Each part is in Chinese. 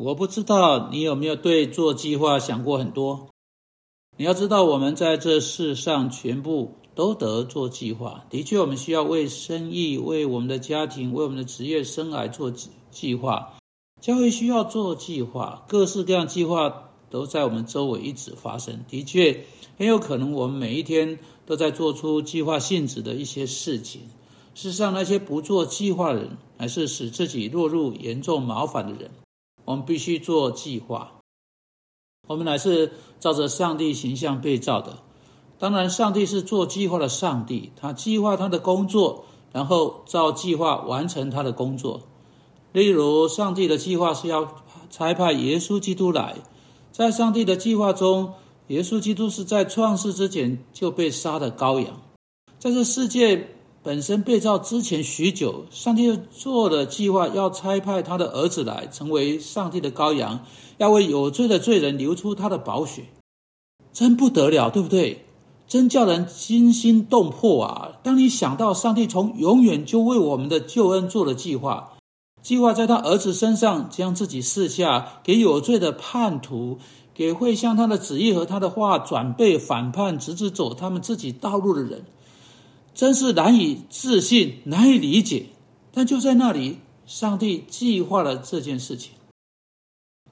我不知道你有没有对做计划想过很多。你要知道，我们在这世上全部都得做计划。的确，我们需要为生意、为我们的家庭、为我们的职业生涯做计划。教会需要做计划，各式各样计划都在我们周围一直发生。的确，很有可能我们每一天都在做出计划性质的一些事情。事实上，那些不做计划的人，乃是使自己落入严重麻烦的人。我们必须做计划。我们乃是照着上帝形象被造的。当然，上帝是做计划的上帝，他计划他的工作，然后照计划完成他的工作。例如，上帝的计划是要差派耶稣基督来。在上帝的计划中，耶稣基督是在创世之前就被杀的羔羊。在这世界。本身被造之前许久，上帝就做了计划，要差派他的儿子来，成为上帝的羔羊，要为有罪的罪人流出他的宝血，真不得了，对不对？真叫人惊心动魄啊！当你想到上帝从永远就为我们的救恩做了计划，计划在他儿子身上将自己赐下，给有罪的叛徒，给会向他的旨意和他的话转背反叛，直至走他们自己道路的人。真是难以置信、难以理解，但就在那里，上帝计划了这件事情。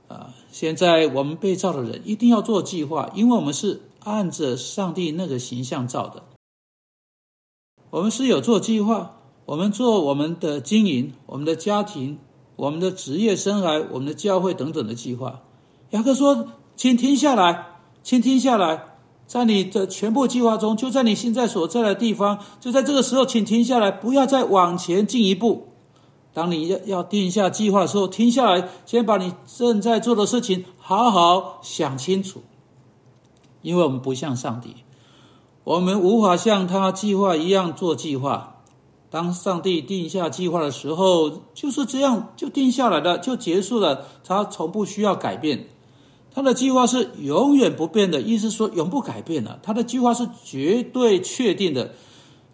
啊，现在我们被造的人一定要做计划，因为我们是按着上帝那个形象造的。我们是有做计划，我们做我们的经营、我们的家庭、我们的职业生涯、我们的教会等等的计划。雅各说：“请停下来，请停下来。”在你的全部计划中，就在你现在所在的地方，就在这个时候，请停下来，不要再往前进一步。当你要要定下计划的时候，停下来，先把你正在做的事情好好想清楚。因为我们不像上帝，我们无法像他计划一样做计划。当上帝定下计划的时候，就是这样就定下来了，就结束了，他从不需要改变。他的计划是永远不变的，意思说永不改变的。他的计划是绝对确定的，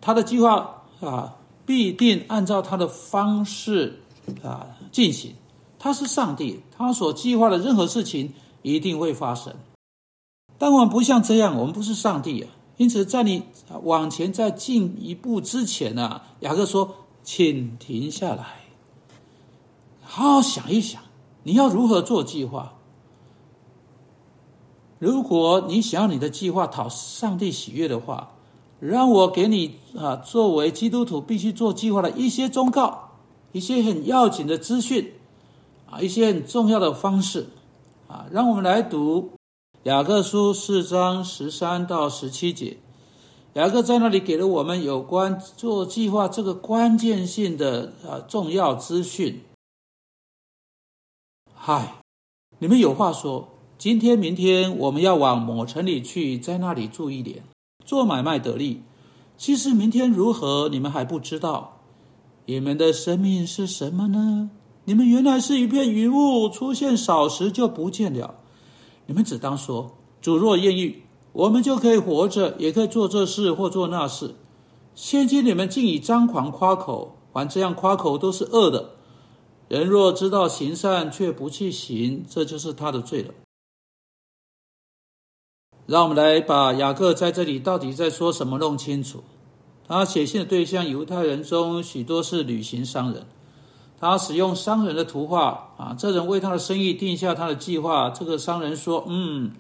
他的计划啊必定按照他的方式啊进行。他是上帝，他所计划的任何事情一定会发生。但我们不像这样，我们不是上帝啊。因此，在你往前再进一步之前呢，雅各说：“请停下来，好好想一想，你要如何做计划。”如果你想要你的计划讨上帝喜悦的话，让我给你啊，作为基督徒必须做计划的一些忠告，一些很要紧的资讯，啊，一些很重要的方式，啊，让我们来读雅各书四章十三到十七节。雅各在那里给了我们有关做计划这个关键性的啊重要资讯。嗨，你们有话说。今天、明天我们要往某城里去，在那里住一年，做买卖得利。其实明天如何，你们还不知道。你们的生命是什么呢？你们原来是一片云雾，出现少时就不见了。你们只当说：主若愿意，我们就可以活着，也可以做这事或做那事。现今你们竟以张狂夸口，还这样夸口都是恶的。人若知道行善却不去行，这就是他的罪了。让我们来把雅各在这里到底在说什么弄清楚。他写信的对象犹太人中许多是旅行商人，他使用商人的图画啊，这人为他的生意定下他的计划。这个商人说：“嗯。”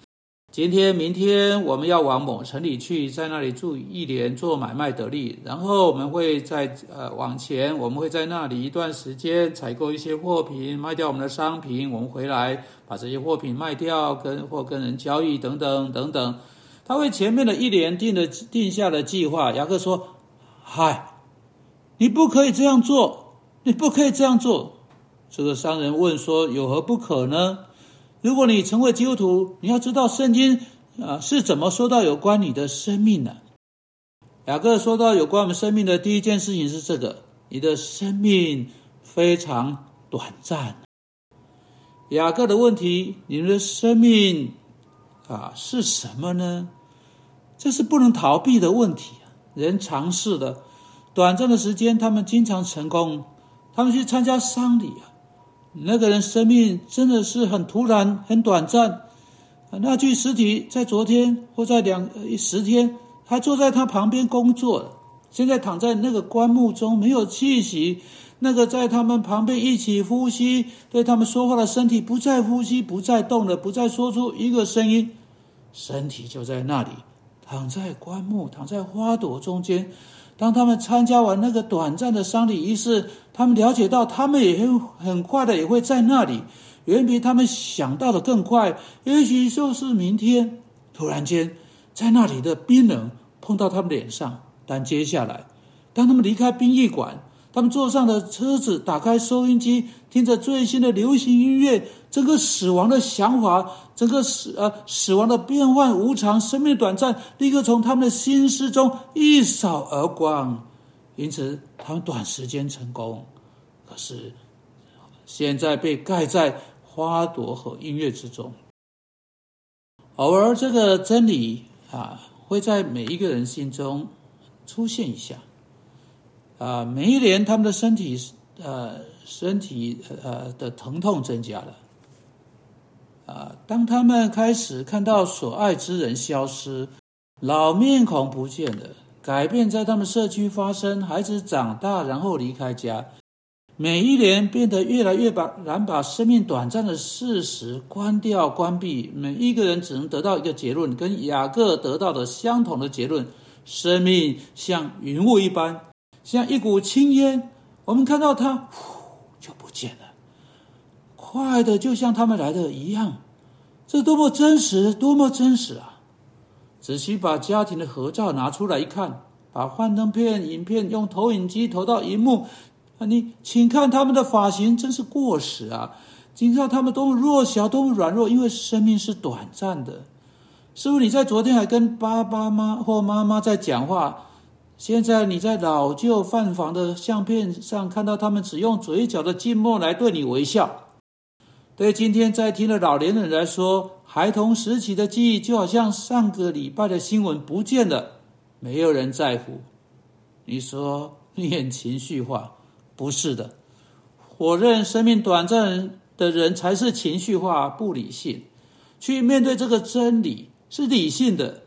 今天、明天我们要往某城里去，在那里住一年，做买卖得利。然后我们会在呃往前，我们会在那里一段时间采购一些货品，卖掉我们的商品。我们回来把这些货品卖掉，跟或跟人交易等等等等。他为前面的一年定的定下的计划。雅各说：“嗨，你不可以这样做，你不可以这样做。”这个商人问说：“有何不可呢？”如果你成为基督徒，你要知道圣经啊是怎么说到有关你的生命的。雅各说到有关我们生命的第一件事情是这个：你的生命非常短暂。雅各的问题，你们的生命啊是什么呢？这是不能逃避的问题。人尝试的短暂的时间，他们经常成功，他们去参加丧礼啊。那个人生命真的是很突然、很短暂。那具尸体在昨天或在两十天还坐在他旁边工作，现在躺在那个棺木中，没有气息。那个在他们旁边一起呼吸、对他们说话的身体不再呼吸、不再动了、不再说出一个声音，身体就在那里，躺在棺木、躺在花朵中间。当他们参加完那个短暂的丧礼仪式，他们了解到，他们也很很快的也会在那里，远比他们想到的更快。也许就是明天，突然间，在那里的冰冷碰到他们脸上。但接下来，当他们离开殡仪馆。他们坐上了车子，打开收音机，听着最新的流行音乐。整个死亡的想法，整个死呃死亡的变幻无常，生命短暂，立刻从他们的心思中一扫而光。因此，他们短时间成功，可是现在被盖在花朵和音乐之中。偶尔，这个真理啊，会在每一个人心中出现一下。啊，每一年他们的身体，呃，身体呃的疼痛增加了。啊，当他们开始看到所爱之人消失，老面孔不见了，改变在他们社区发生，孩子长大然后离开家，每一年变得越来越把难把生命短暂的事实关掉关闭。每一个人只能得到一个结论，跟雅各得到的相同的结论：生命像云雾一般。像一股青烟，我们看到它，呼就不见了，快的就像他们来的一样。这多么真实，多么真实啊！仔细把家庭的合照拿出来一看，把幻灯片、影片用投影机投到荧幕，啊，你请看他们的发型真是过时啊！请看他们多么弱小，多么软弱，因为生命是短暂的。师傅，你在昨天还跟爸爸妈或妈妈在讲话。现在你在老旧饭房的相片上看到他们只用嘴角的静默来对你微笑。对今天在听的老年人来说，孩童时期的记忆就好像上个礼拜的新闻不见了，没有人在乎。你说你很情绪化，不是的，否认生命短暂的人才是情绪化、不理性。去面对这个真理是理性的。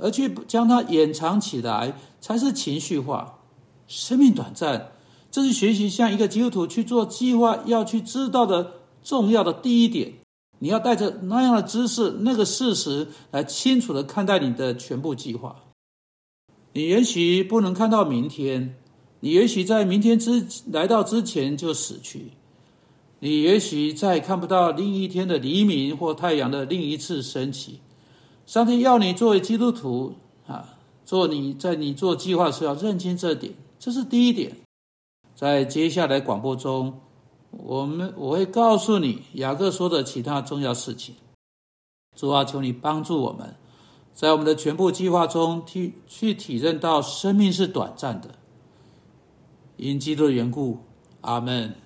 而去将它掩藏起来，才是情绪化。生命短暂，这是学习像一个基督徒去做计划要去知道的重要的第一点。你要带着那样的知识、那个事实来清楚的看待你的全部计划。你也许不能看到明天，你也许在明天之来到之前就死去，你也许再看不到另一天的黎明或太阳的另一次升起。上帝要你作为基督徒啊，做你在你做计划时要认清这点，这是第一点。在接下来广播中，我们我会告诉你雅各说的其他重要事情。主啊，求你帮助我们，在我们的全部计划中体去体认到生命是短暂的。因基督的缘故，阿门。